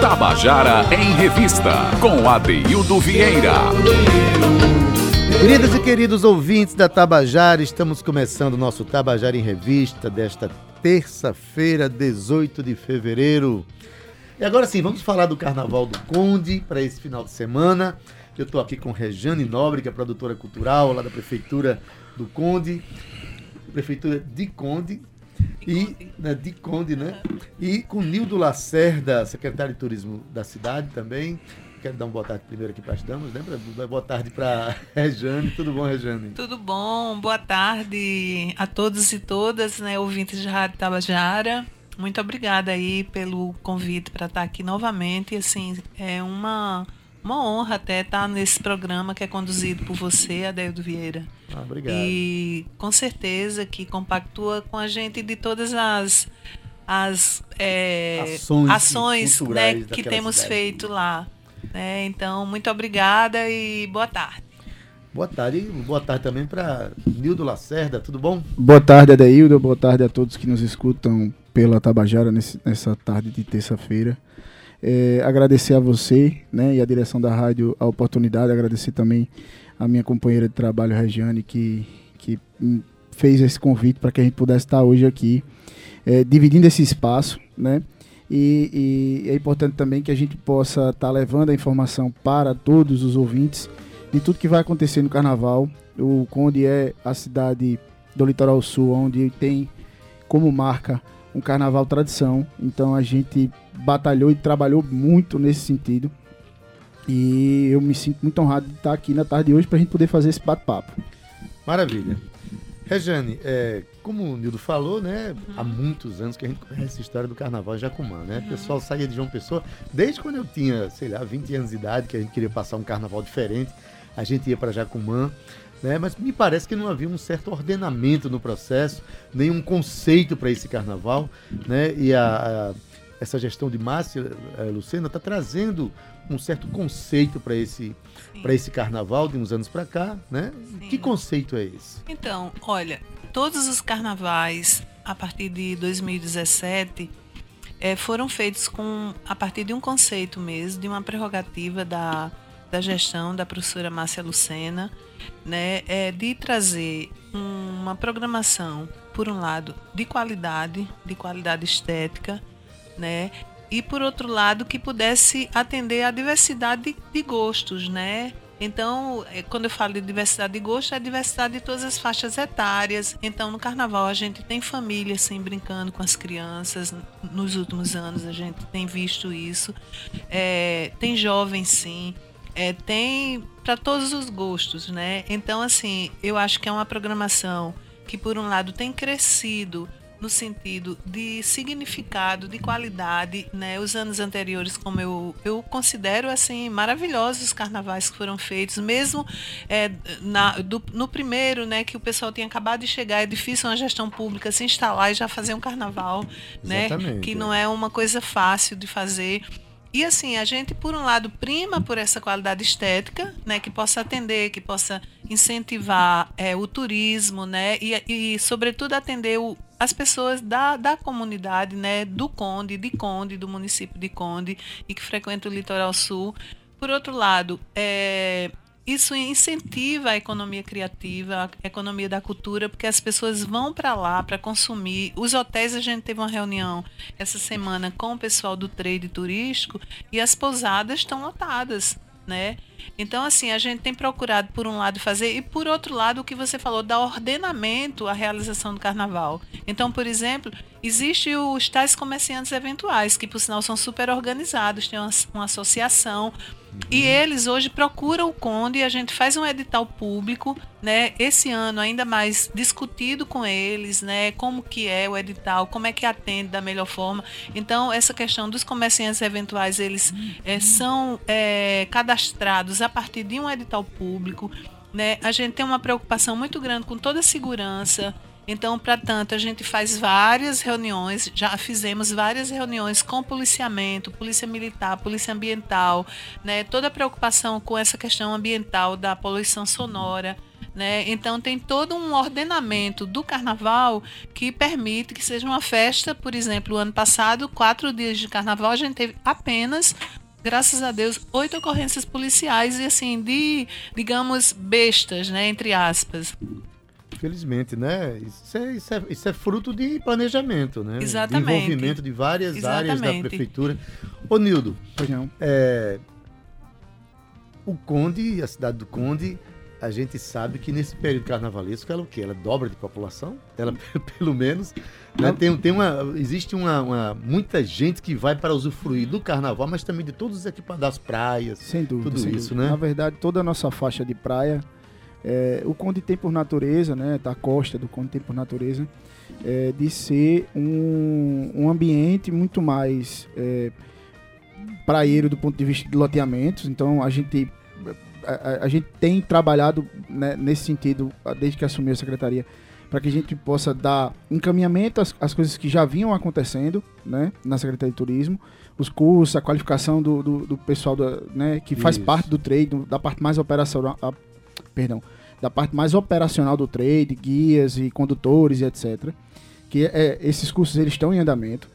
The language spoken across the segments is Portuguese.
Tabajara em Revista, com Adeildo Vieira. Queridas e queridos ouvintes da Tabajara, estamos começando o nosso Tabajara em Revista desta terça-feira, 18 de fevereiro. E agora sim, vamos falar do Carnaval do Conde para esse final de semana. Eu estou aqui com Rejane é produtora cultural lá da Prefeitura do Conde, Prefeitura de Conde, e né, de Conde, né? E com Nildo Lacerda, secretário de Turismo da cidade também. Quero dar uma boa tarde primeiro aqui para as damas, lembra? Boa tarde para Rejane. Tudo bom, Rejane? Tudo bom. Boa tarde a todos e todas, né, ouvintes de Rádio Tabajara. Muito obrigada aí pelo convite para estar aqui novamente. Assim, é uma uma honra até estar nesse programa que é conduzido por você, Adeildo Vieira. Ah, obrigado. E com certeza que compactua com a gente de todas as, as é, ações, ações né, que temos cidade. feito lá. Né? Então, muito obrigada e boa tarde. Boa tarde. E boa tarde também para Nildo Lacerda, tudo bom? Boa tarde, Adeildo. Boa tarde a todos que nos escutam pela Tabajara nesse, nessa tarde de terça-feira. É, agradecer a você né, e a direção da rádio a oportunidade, agradecer também a minha companheira de trabalho, Regiane, que, que fez esse convite para que a gente pudesse estar hoje aqui, é, dividindo esse espaço, né? E, e, é importante também que a gente possa estar levando a informação para todos os ouvintes de tudo que vai acontecer no Carnaval. O Conde é a cidade do Litoral Sul, onde tem como marca um carnaval tradição. Então a gente batalhou e trabalhou muito nesse sentido. E eu me sinto muito honrado de estar aqui na tarde de hoje para a gente poder fazer esse bate-papo. Maravilha. Rejane, é, como o Nildo falou, né? Uhum. Há muitos anos que a gente conhece a história do carnaval Jacumã, né? Uhum. O pessoal saía de João Pessoa, desde quando eu tinha, sei lá, 20 anos de idade, que a gente queria passar um carnaval diferente, a gente ia para Jacumã. Né? Mas me parece que não havia um certo ordenamento no processo, nenhum conceito para esse carnaval, né? E a, a, essa gestão de Márcia a eh, Lucena está trazendo um certo conceito para esse para esse carnaval de uns anos para cá, né? Sim. Que conceito é esse? Então, olha, todos os carnavais a partir de 2017 é, eh, foram feitos com a partir de um conceito mesmo, de uma prerrogativa da da gestão da professora Márcia Lucena, né, é de trazer uma programação, por um lado, de qualidade, de qualidade estética, né, e por outro lado que pudesse atender à diversidade de, gostos, né? Então, é, quando eu falo de diversidade de gosto, é diversidade de todas as faixas etárias. Então, no carnaval, a gente tem famílias assim, brincando com as crianças. Nos últimos anos, a gente tem visto isso. É, tem jovens, sim é, tem para todos os gostos, né? Então, assim, eu acho que é uma programação que, por um lado, tem crescido no sentido de significado, de qualidade, né? Os anos anteriores, como eu, eu considero assim maravilhosos os carnavais que foram feitos, mesmo é, na, do, no primeiro, né, que o pessoal tinha acabado de chegar, é difícil uma gestão pública se instalar e já fazer um carnaval, né? Que não é uma coisa fácil de fazer. E assim, a gente, por um lado, prima por essa qualidade estética, né, que possa atender, que possa incentivar é, o turismo, né, e, e sobretudo, atender o, as pessoas da, da comunidade, né, do Conde, de Conde, do município de Conde, e que frequentam o litoral sul. Por outro lado, é, isso incentiva a economia criativa, a economia da cultura, porque as pessoas vão para lá para consumir. Os hotéis, a gente teve uma reunião essa semana com o pessoal do trade turístico e as pousadas estão lotadas. Né? Então, assim, a gente tem procurado, por um lado, fazer, e por outro lado, o que você falou, dar ordenamento à realização do carnaval. Então, por exemplo, existe os tais comerciantes eventuais, que por sinal são super organizados, tem uma, uma associação, e eles hoje procuram o Conde e a gente faz um edital público, né? Esse ano ainda mais discutido com eles, né? Como que é o edital, como é que atende da melhor forma. Então essa questão dos comerciantes eventuais eles é, são é, cadastrados a partir de um edital público, né? A gente tem uma preocupação muito grande com toda a segurança então, para tanto, a gente faz várias reuniões, já fizemos várias reuniões com policiamento, polícia militar, polícia ambiental, né? Toda a preocupação com essa questão ambiental da poluição sonora. Né? Então tem todo um ordenamento do carnaval que permite que seja uma festa, por exemplo, o ano passado, quatro dias de carnaval, a gente teve apenas graças a Deus, oito ocorrências policiais e assim, de, digamos, bestas, né? Entre aspas. Felizmente, né? Isso é, isso é, isso é fruto de planejamento, né? Exatamente. De envolvimento de várias Exatamente. áreas da prefeitura. Ô, Nildo, Pois não. é, o Conde, a cidade do Conde, a gente sabe que nesse período carnavalesco ela o quê? Ela dobra de população? Ela, pelo menos. né? Tem, tem uma, existe uma, uma- muita gente que vai para usufruir do carnaval, mas também de todos os equipamentos das praias. Sem dúvida. Tudo sem isso, dúvida. né? Na verdade, toda a nossa faixa de praia, é, o Conde tem por natureza, né, da costa do Conde tem por natureza, é, de ser um, um ambiente muito mais é, praieiro do ponto de vista de loteamentos. Então, a gente, a, a- gente tem trabalhado né, nesse sentido desde que assumiu a secretaria para que a gente possa dar encaminhamento às, às coisas que já vinham acontecendo né, na Secretaria de Turismo, os cursos, a qualificação do, do, do pessoal da, né, que faz Isso. parte do trade, do- da parte mais operacional, perdão, da parte mais operacional do trade, guias e condutores e etc. Que é, esses cursos eles estão em andamento,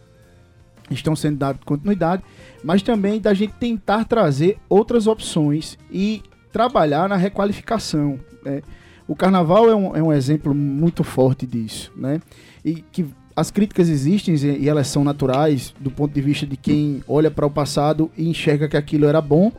estão sendo dados continuidade, mas também da gente tentar trazer outras opções e trabalhar na requalificação. né? O carnaval é um, é um exemplo muito forte disso, né? E que as críticas existem e elas são naturais do ponto de vista de quem olha para o passado e enxerga que aquilo era bom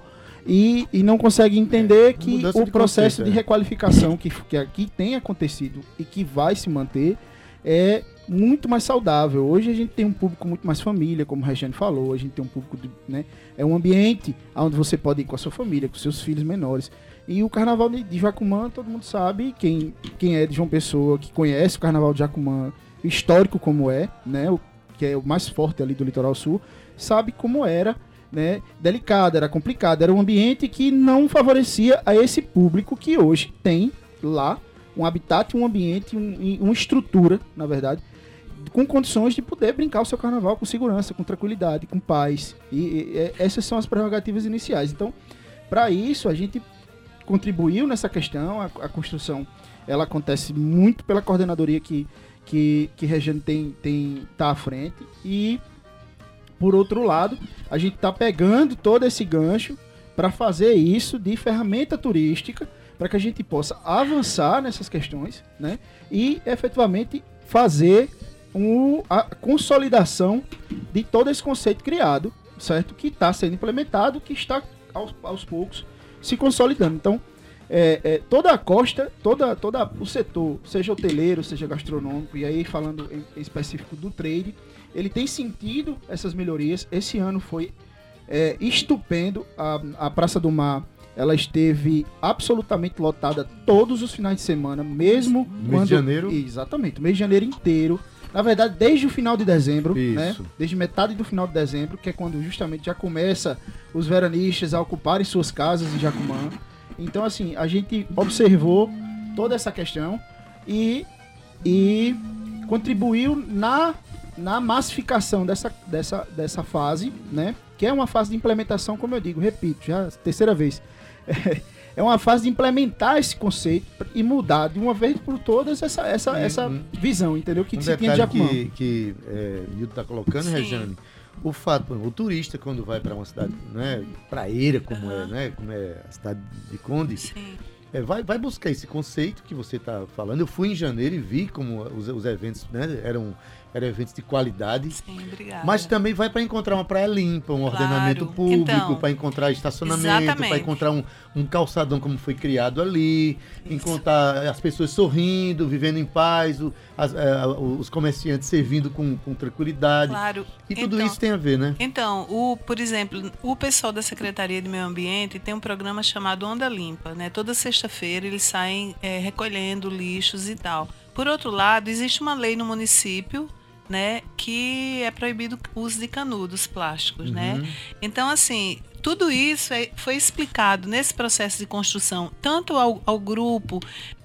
e, e não consegue entender que mudança o processo de é. requalificação que, que aqui tem acontecido e que vai se manter é muito mais saudável. Hoje a gente tem um público muito mais família, como a Regiane falou, a gente tem um público, de, né, é um ambiente onde você pode ir com a sua família, com seus filhos menores. E o carnaval de, de Jacumã, todo mundo sabe, quem, quem é de João Pessoa, que conhece o carnaval de Jacumã, histórico como é, né, o, que é o mais forte ali do litoral sul, sabe como era, né, delicado, era complicado, era um ambiente que não favorecia a esse público que hoje tem lá um habitat, um ambiente, um, uma estrutura, na verdade, com condições de poder brincar o seu carnaval com segurança, com tranquilidade, com paz. E- e essas são as prerrogativas iniciais. Então, para isso, a gente contribuiu nessa questão. A, a construção ela acontece muito pela coordenadoria que, que, que Regiane tem, tem tá à frente. E, por outro lado, a gente está pegando todo esse gancho para fazer isso de ferramenta turística para que a gente possa avançar nessas questões, né? E efetivamente fazer um, a consolidação de todo esse conceito criado, certo? Que está sendo implementado, que está aos, aos poucos se consolidando. Então, é, é, toda a costa, toda, toda o setor, seja hoteleiro, seja gastronômico, e aí falando em, em específico do trade, ele tem sentido essas melhorias. Esse ano foi é, estupendo. A, a Praça do Mar ela esteve absolutamente lotada todos os finais de semana, mesmo Mês quando de janeiro. Exatamente, mês de janeiro inteiro. Na verdade, desde o final de dezembro, Isso. né? Desde metade do final de dezembro, que é quando justamente já começa os veranistas a ocuparem suas casas em Jacumã. Então, assim, a gente observou toda essa questão e, e contribuiu na, na massificação dessa, dessa, dessa fase, né? Que é uma fase de implementação, como eu digo, repito, já terceira vez. É uma fase de implementar esse conceito e mudar de uma vez por todas essa, essa, essa um- visão, entendeu? Que um se tinha de Jacumã. que, que é, Nildo tá colocando, Sim. Rejane, o fato, o turista quando vai para uma cidade, né, praeira como é, né, como é a cidade de Conde, Sim. é, vai, vai buscar esse conceito que você está falando. Eu fui em janeiro e vi como os, os eventos, né, eram, eram eventos de qualidade. Sim, obrigada. Mas também vai para encontrar uma praia limpa, um Claro. ordenamento público, Então, para encontrar estacionamento, para encontrar um, um calçadão como foi criado ali, encontrar as pessoas sorrindo, vivendo em paz, o- as- eh, os comerciantes servindo com, com tranquilidade. Claro. E tudo Então- isso tem a ver, né? Então, o, por exemplo, o pessoal da Secretaria de Meio Ambiente tem um programa chamado Onda Limpa, né? Toda sexta-feira eles saem é, recolhendo lixos e tal. Por outro lado, existe uma lei no município, né, que é proibido o uso de canudos plásticos, né? Então, assim, tudo isso é, foi explicado nesse processo de construção, tanto ao, ao grupo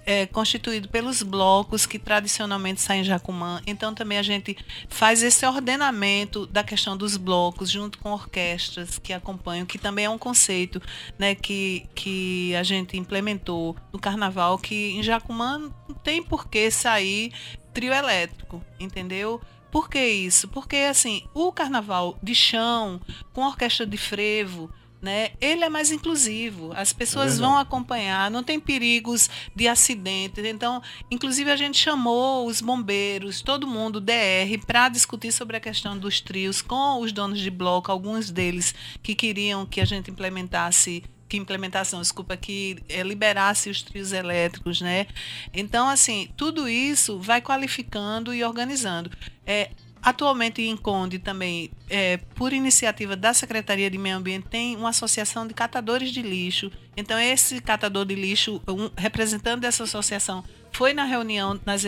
é, constituído pelos blocos que tradicionalmente saem em Jacumã. Então também a gente faz esse ordenamento da questão dos blocos junto com orquestras que acompanham, que também é um conceito né, que, que a gente implementou no carnaval, que em Jacumã não tem por que sair trio elétrico, entendeu? Por que isso? Porque assim, o carnaval de chão, com orquestra de frevo, né? Ele é mais inclusivo. As pessoas é vão acompanhar, não tem perigos de acidentes. Então, inclusive a gente chamou os bombeiros, todo mundo DR para discutir sobre a questão dos trios com os donos de bloco, alguns deles que queriam que a gente implementasse que implementação, desculpa, que é, liberasse os trios elétricos, né? Então, assim, tudo isso vai qualificando e organizando. É, Atualmente em Conde também, é, por iniciativa da Secretaria de Meio Ambiente, tem uma associação de catadores de lixo. Então esse catador de lixo, um representante dessa associação, foi na reunião, nas,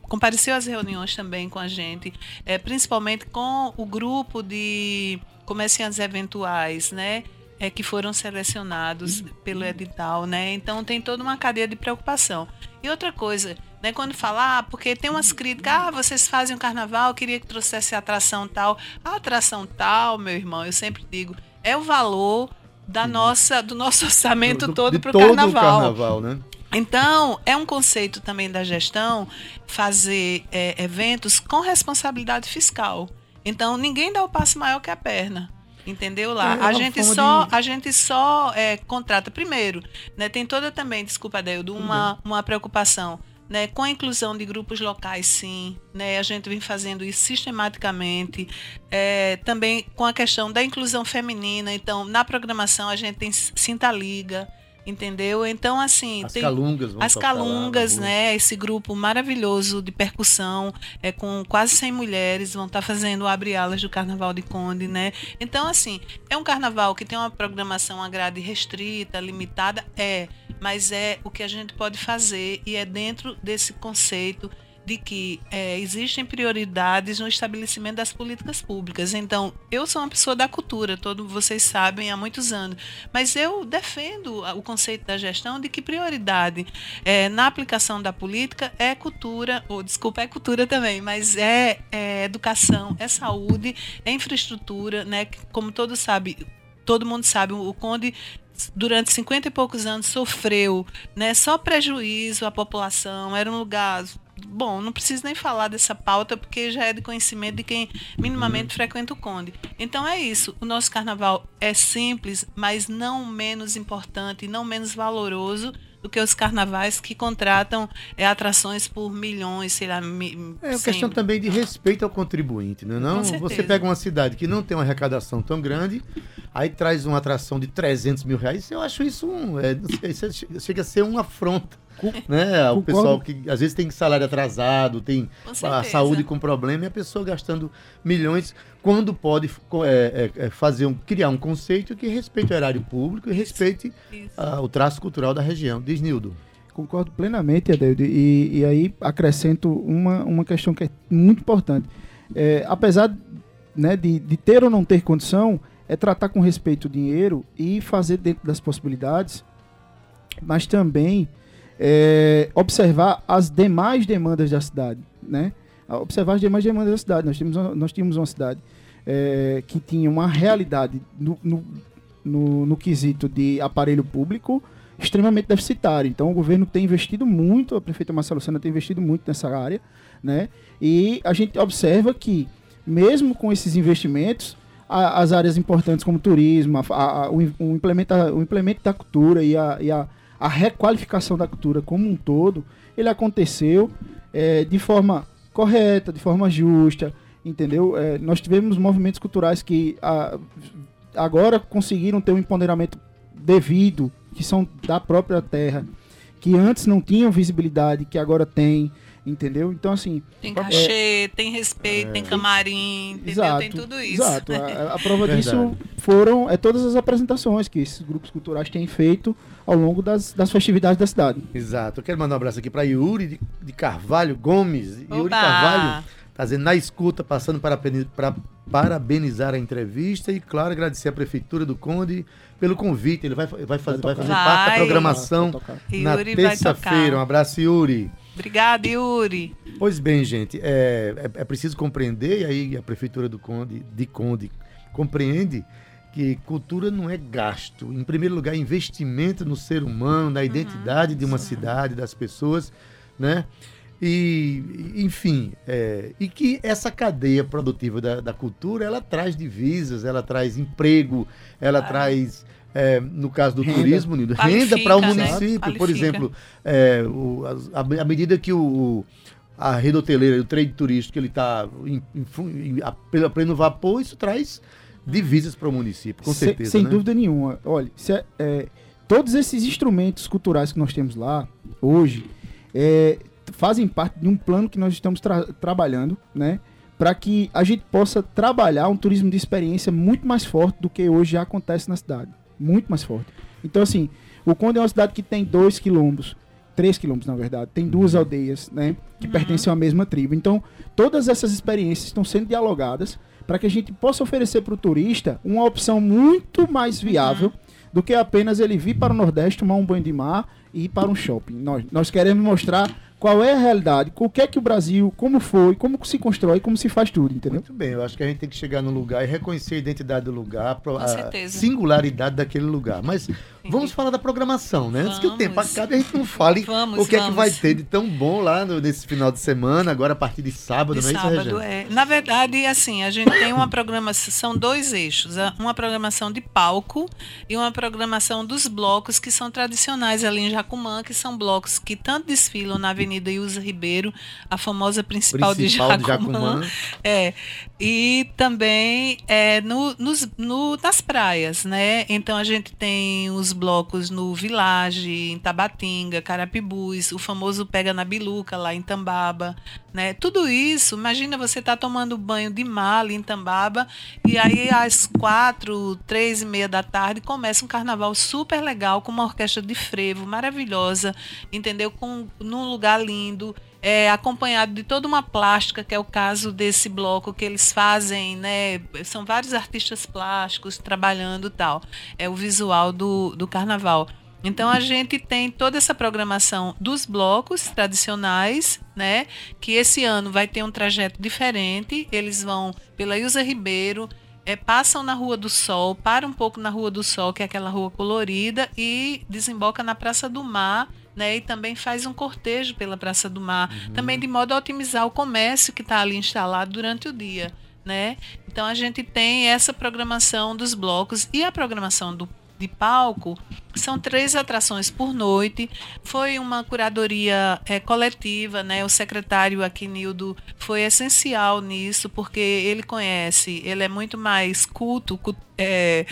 compareceu às reuniões também com a gente, é, principalmente com o grupo de comerciantes eventuais, né? É, que foram selecionados pelo edital, né? Então tem toda uma cadeia de preocupação. E outra coisa, né, quando falar, ah, porque tem umas críticas, ah, vocês fazem um carnaval, eu queria que trouxesse atração tal. A atração tal, meu irmão, eu sempre digo, é o valor da nossa, do nosso orçamento do, todo para o carnaval. carnaval né? Então, é um conceito também da gestão fazer é, eventos com responsabilidade fiscal. Então, ninguém dá o passo maior que a perna entendeu lá? A, gente só, a gente só é, contrata primeiro né? Tem toda também desculpa Deildo uma, uma preocupação né, com a inclusão de grupos locais, sim, né, a gente vem fazendo isso sistematicamente. É, também com a questão da inclusão feminina. Então, na programação, a gente tem Sinta Liga, entendeu? Então, assim. As tem, Calungas, As Calungas, né? Esse grupo maravilhoso de percussão, é, com quase 100 mulheres, vão estar tá fazendo o Abre Alas do Carnaval de Conde, né? Então, assim, é um carnaval que tem uma programação, uma grade restrita, limitada? É mas é o que a gente pode fazer e é dentro desse conceito de que é, existem prioridades no estabelecimento das políticas públicas. Então, eu sou uma pessoa da cultura, todos vocês sabem há muitos anos, mas eu defendo o conceito da gestão de que prioridade é, na aplicação da política é cultura, ou desculpa, é cultura também, mas é, é educação, é saúde, é infraestrutura, né? Como todos sabem, todo mundo sabe, o Conde durante 50 e poucos anos sofreu né, só prejuízo à população, era um lugar. Bom, não preciso nem falar dessa pauta porque já é de conhecimento de quem minimamente uhum. frequenta o Conde. Então é isso. O nosso carnaval é simples, mas não menos importante, não menos valoroso do que os carnavais que contratam é, atrações por milhões, sei lá. Mi, é uma questão também de respeito ao contribuinte, não é? Você pega uma cidade que não tem uma arrecadação tão grande, aí traz uma atração de 300 mil reais, eu acho isso um. É, chega a ser uma afronta né? O pessoal que às vezes tem salário atrasado, tem a saúde com problema, e a pessoa gastando milhões, quando pode é, é, é, fazer um, criar um conceito que respeite o erário público e respeite uh, o traço cultural da região. Diz Nildo. Concordo plenamente, Adeildo, e, e aí acrescento uma, uma questão que é muito importante. É, apesar né, de, de ter ou não ter condição, é tratar com respeito o dinheiro e fazer dentro das possibilidades, mas também é, observar as demais demandas da cidade, né? Observar as demais demandas da cidade. Nós tínhamos, nós tínhamos uma cidade é, que tinha uma realidade no, no, no, no quesito de aparelho público extremamente deficitário. Então o governo tem investido muito, a prefeita Marcelo Sena tem investido muito nessa área, né? E a gente observa que mesmo com esses investimentos, a, as áreas importantes como turismo, a, a, o, o, implementa, o implemento da cultura e a, e a a requalificação da cultura como um todo, ele aconteceu é, de forma correta, de forma justa, entendeu? É, nós tivemos movimentos culturais que a, agora conseguiram ter um empoderamento devido, que são da própria terra, que antes não tinham visibilidade, que agora tem entendeu? Então, assim. Tem cachê, é, tem respeito, é, tem camarim, entendeu? Exato, tem tudo isso. Exato. A, a prova disso foram é, todas as apresentações que esses grupos culturais têm feito ao longo das, das festividades da cidade. Exato. Eu quero mandar um abraço aqui para Yuri de, de, Carvalho Gomes. Oba! Yuri Carvalho tá dizendo na escuta, passando para, para parabenizar a entrevista e, claro, agradecer a Prefeitura do Conde pelo convite. Ele vai, vai, fazer, vai fazer Vai. parte da programação Yuri na vai terça-feira. Um abraço, Yuri. Obrigada, Yuri. Pois bem, gente, é, é, é preciso compreender, e aí a Prefeitura do Conde, de Conde compreende que cultura não é gasto. Em primeiro lugar, é investimento no ser humano, na identidade de uma cidade, das pessoas, né? E, enfim, é, e que essa cadeia produtiva da, da cultura, ela traz divisas, ela traz emprego, ela traz, é, no caso do Renda. turismo, Nildo, renda para o né? município. Por Qualifica. exemplo, é, o- a, à medida que o, o- a rede hoteleira, o trade turístico, ele está a, pleno vapor, isso traz divisas para o município, com Se- certeza. sem né? dúvida nenhuma. Olha, se é- é, todos esses instrumentos culturais que nós temos lá hoje é, fazem parte de um plano que nós estamos tra- trabalhando, né? Para que a gente possa trabalhar um turismo de experiência muito mais forte do que hoje já acontece na cidade. Muito mais forte. Então, assim, o Conde é uma cidade que tem 2 quilômetros, 3 quilômetros na verdade, tem duas aldeias, né? Que pertencem à mesma tribo. Então, todas essas experiências estão sendo dialogadas para que a gente possa oferecer para o turista uma opção muito mais viável do que apenas ele vir para o Nordeste tomar um banho de mar e ir para um shopping. Nós, nós queremos mostrar qual é a realidade, o que é que o Brasil, como foi, como se constrói, como se faz tudo, entendeu? Muito bem, eu acho que a gente tem que chegar no lugar e reconhecer a identidade do lugar, a singularidade daquele lugar. Mas vamos falar da programação, né? Antes que o Vamos. tempo acabe, a gente não fale Vamos, o que é que vamos. vai ter de tão bom lá no- nesse final de semana, agora a partir de sábado, De não é isso, sábado, Regina? é. Na verdade, assim, a gente tem uma programação, são dois eixos, uma programação de palco e uma programação dos blocos que são tradicionais ali em Jacumã, que são blocos que tanto desfilam na Avenida Ilza Ribeiro, a famosa principal, Principal de Jacumã. é, e também é, no, nos, no- nas praias, né? Então a gente tem os blocos no Village, em Tabatinga, Carapibus, o famoso Pega na Biluca, lá em Tambaba, né? Tudo isso, imagina você tá tomando banho de mar ali em Tambaba e aí às quatro, três e meia da tarde começa um carnaval super legal com uma orquestra de frevo maravilhosa, entendeu? Com, num lugar lindo é, acompanhado de toda uma plástica, que é o caso desse bloco que eles fazem, né? São vários artistas plásticos trabalhando tal. É o visual do, do carnaval. Então a gente tem toda essa programação dos blocos tradicionais, né? Que esse ano vai ter um trajeto diferente. Eles vão pela Ilza Ribeiro, é, passam na Rua do Sol, param um pouco na Rua do Sol, que é aquela rua colorida, e desemboca na Praça do Mar, né? E também faz um cortejo pela Praça do Mar, também de modo a otimizar o comércio que está ali instalado durante o dia, né? Então a gente tem essa programação dos blocos e a programação do de palco são três atrações por noite. Foi uma curadoria eh, coletiva, né? O secretário Aquinildo foi essencial nisso, porque ele conhece, ele é muito mais culto, cu- eh,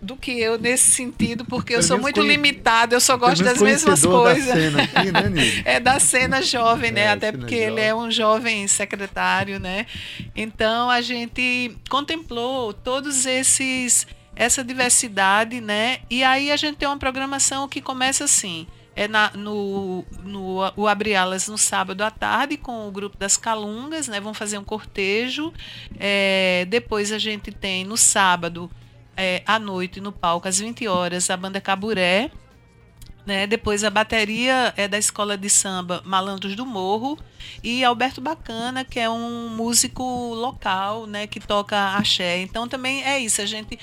do que eu nesse sentido, porque eu Pelo sou muito limitada, eu só gosto das mesmas conhecedor da coisas. cena aqui, né? É da cena jovem, né? É, Até porque ele jovem. é um jovem secretário, né? Então a gente contemplou todos esses essa diversidade, né? E aí a gente tem uma programação que começa assim. É na, no, no o Abre Alas no sábado à tarde com o grupo das Calungas, né? Vão fazer um cortejo. É, depois a gente tem no sábado é, à noite no palco às 20 horas a banda Caburé, né? Depois a bateria é da escola de samba Malandros do Morro e Alberto Bacana, que é um músico local, né, que toca axé. Então também é isso, a gente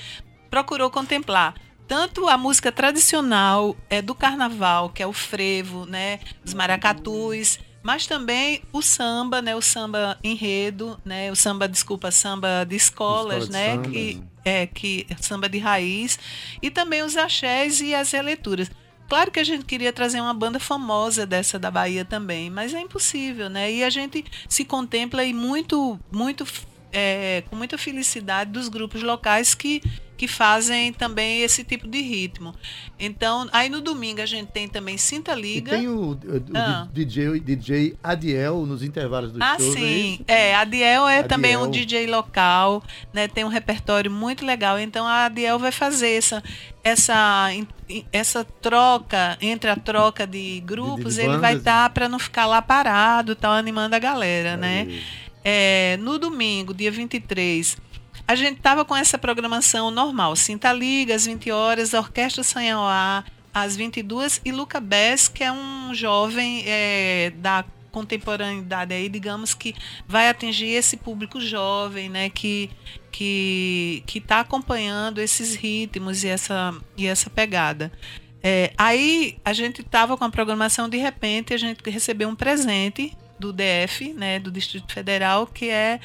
procurou contemplar tanto a música tradicional é do carnaval, que é o frevo, né, os maracatus, mas também o samba, né, o samba enredo, né, o samba, desculpa, samba de escolas, Escola de né, samba, que é que samba de raiz e também os axés e as releituras. Claro que a gente queria trazer uma banda famosa dessa da Bahia também, mas é impossível, né? E a gente se contempla aí muito, muito, é, com muita felicidade dos grupos locais que, que fazem também esse tipo de ritmo. Então, aí no domingo a gente tem também Sinta E Liga. tem o, o- Ah. DJ, DJ Adiel nos intervalos do Ah, show, não é sim. É, a Adiel é também um Adiel. DJ local, né? Tem um repertório muito legal. Então a Adiel vai fazer essa, essa, essa troca entre a troca de grupos. de ele vai estar para não ficar lá parado, tal, animando a galera, né? Aí. É, no domingo, dia 23, a gente estava com essa programação normal. Cinta Liga, às 20 horas, Orquestra Sanhauá, às 22 e Luca Bess, que é um jovem é, da contemporaneidade aí, digamos que vai atingir esse público jovem, né, que que que está acompanhando esses ritmos e essa e essa pegada. É, aí a gente estava com a programação de repente a gente recebeu um presente do DF, né, do Distrito Federal, que é,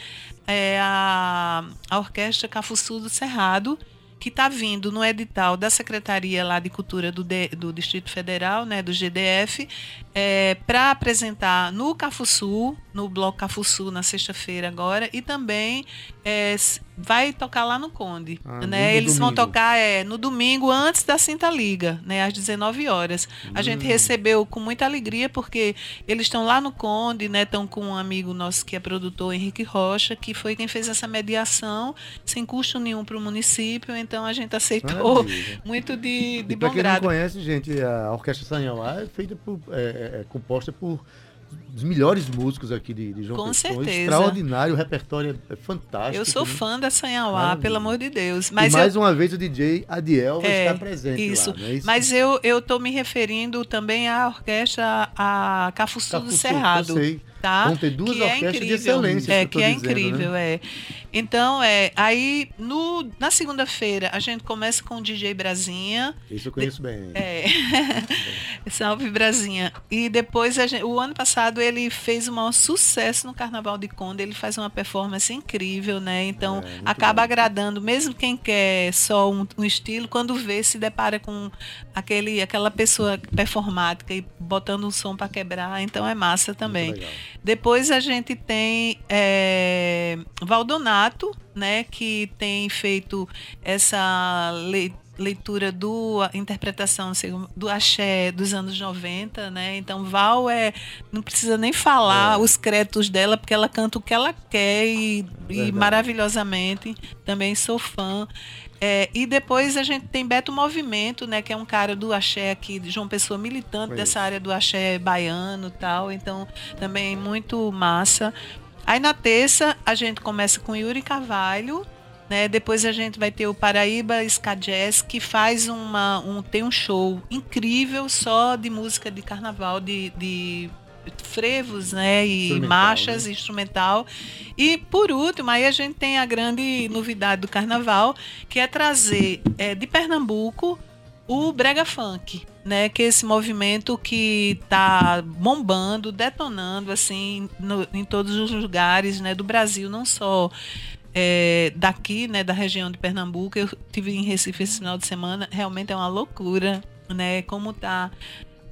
é a, a Orquestra Cafuçu do Cerrado, que está vindo no edital da Secretaria lá de Cultura do, do Distrito Federal, né, do GDF, é, para apresentar no Cafuçu, no Bloco Cafuçu, na sexta-feira agora, e também é, vai tocar lá no Conde. Ah, né? Eles domingo. vão tocar é, no domingo antes da Cinta Liga, né? às 19 horas. Hum. A gente hum. recebeu com muita alegria, porque eles estão lá no Conde, né? Estão com um amigo nosso que é produtor, Henrique Rocha, que foi quem fez essa mediação, sem custo nenhum para o município. Então a gente aceitou Maravilha. muito de, de bom grado. Para quem não conhece, gente, a Orquestra Sanhauá é feita por, é, é, é composta por dos melhores músicos aqui de, de João Com Pessoa. certeza. Extraordinário, o repertório é fantástico. Eu sou né? fã da Sanhauá, pelo amor de Deus. Mas e mais eu... uma vez o DJ Adiel vai é, estar presente isso. lá, é isso? Mas eu estou me referindo também à orquestra a Cafuçu do Cerrado. Eu sei tá? Vão ter duas que é orquestras é de excelência. É, que, que é dizendo, incrível, né? é. Então, é, aí no, na segunda-feira a gente começa com o DJ Brasinha. Isso eu conheço de, bem. É. Salve Brasinha. E depois, gente, o ano passado ele fez um maior sucesso no Carnaval de Conde, ele faz uma performance incrível, né? Então, é, acaba bom. agradando, mesmo quem quer só um, um, estilo, quando vê, se depara com aquele, aquela pessoa performática e botando um som para quebrar, então é massa também. Depois a gente tem é, Valdonato, né, que tem feito essa leitura do interpretação do axé dos anos 90, né? Então Val é não precisa nem falar é. os créditos dela porque ela canta o que ela quer e, e maravilhosamente. Também sou fã. É, e depois a gente tem Beto Movimento, né, que é um cara do axé aqui, de João Pessoa, militante Foi dessa isso. área do axé baiano tal. Então, também muito massa. Aí na terça a gente começa com Yuri Carvalho, né? Depois a gente vai ter o Paraíba Ska Jazz, que faz uma, um, tem um show incrível só de música de carnaval, de, de frevos, né, e marchas, né? instrumental. E por último, aí a gente tem a grande novidade do carnaval, que é trazer é, de Pernambuco o brega funk, né, que é esse movimento que está bombando, detonando assim no, em todos os lugares, né, do Brasil, não só é, daqui, né, da região de Pernambuco. Eu tive em Recife esse final de semana, realmente é uma loucura, né, como tá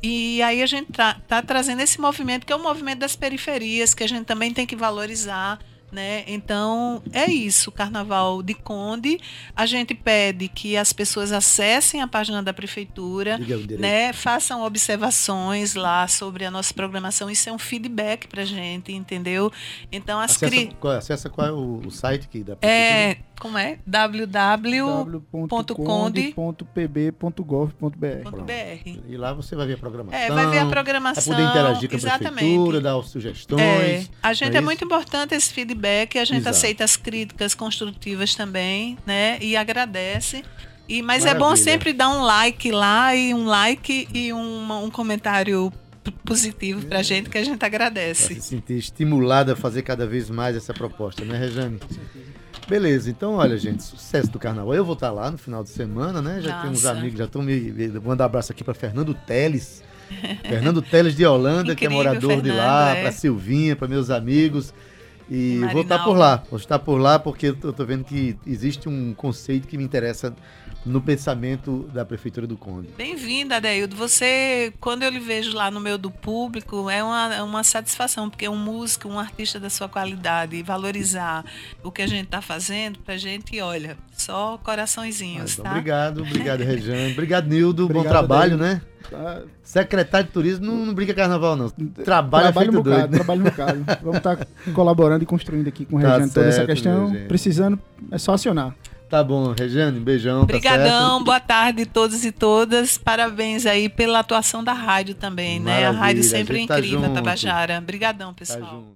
e aí a gente está tá trazendo esse movimento, que é o movimento das periferias, que a gente também tem que valorizar. Né? Então é isso, Carnaval de Conde. A gente pede que as pessoas acessem a página da prefeitura, né? façam observações lá sobre a nossa programação. Isso é um feedback para gente, entendeu? Então as acessa, cri... qual, acessa qual é o, o site que da prefeitura? É como é? www.conde.pb.gov.br. E lá você vai ver a programação. É, vai ver a programação. Vai poder interagir com a exatamente. prefeitura, dar sugestões. É, a gente é, é muito importante esse feedback, a gente Exato. aceita as críticas construtivas também, né? E agradece. E, mas Maravilha. é bom sempre dar um like lá e um like e um, um comentário positivo para a gente que a gente agradece. Pra se sentir estimulada a fazer cada vez mais essa proposta, né, Rejane? Com certeza. Beleza, então olha, gente, sucesso do carnaval. Eu vou estar lá no final de semana, né? Já tem uns amigos, já estão me, mandando um abraço aqui para Fernando Teles. Fernando Teles de Holanda, Incrível, que é morador Fernando, de lá, é. para Silvinha, para meus amigos. E vou estar por lá. Vou estar por lá porque eu estou vendo que existe um conceito que me interessa no pensamento da Prefeitura do Conde. Bem-vinda, Adeildo. Você, quando eu lhe vejo lá no meio do público, é uma, é uma satisfação, porque é um músico, um artista da sua qualidade, e valorizar o que a gente está fazendo, para a gente, olha, só coraçõezinhos, tá? Obrigado, obrigado, Rejane. Obrigado, Nildo. Obrigado, Bom trabalho, né? Tá. Secretário de Turismo não, não brinca carnaval, não. Trabalho, trabalho um bocado, doido, né? trabalho um bocado. Vamos estar tá colaborando e construindo aqui com o tá Rejane toda essa questão. Precisando, é só acionar. Tá bom, Regiane, um beijão. Tá Obrigadão, tá boa tarde a todos e todas. Parabéns aí pela atuação da rádio também, Maravilha, né? A rádio sempre a é incrível, tá Tabajara. Obrigadão, pessoal. Tá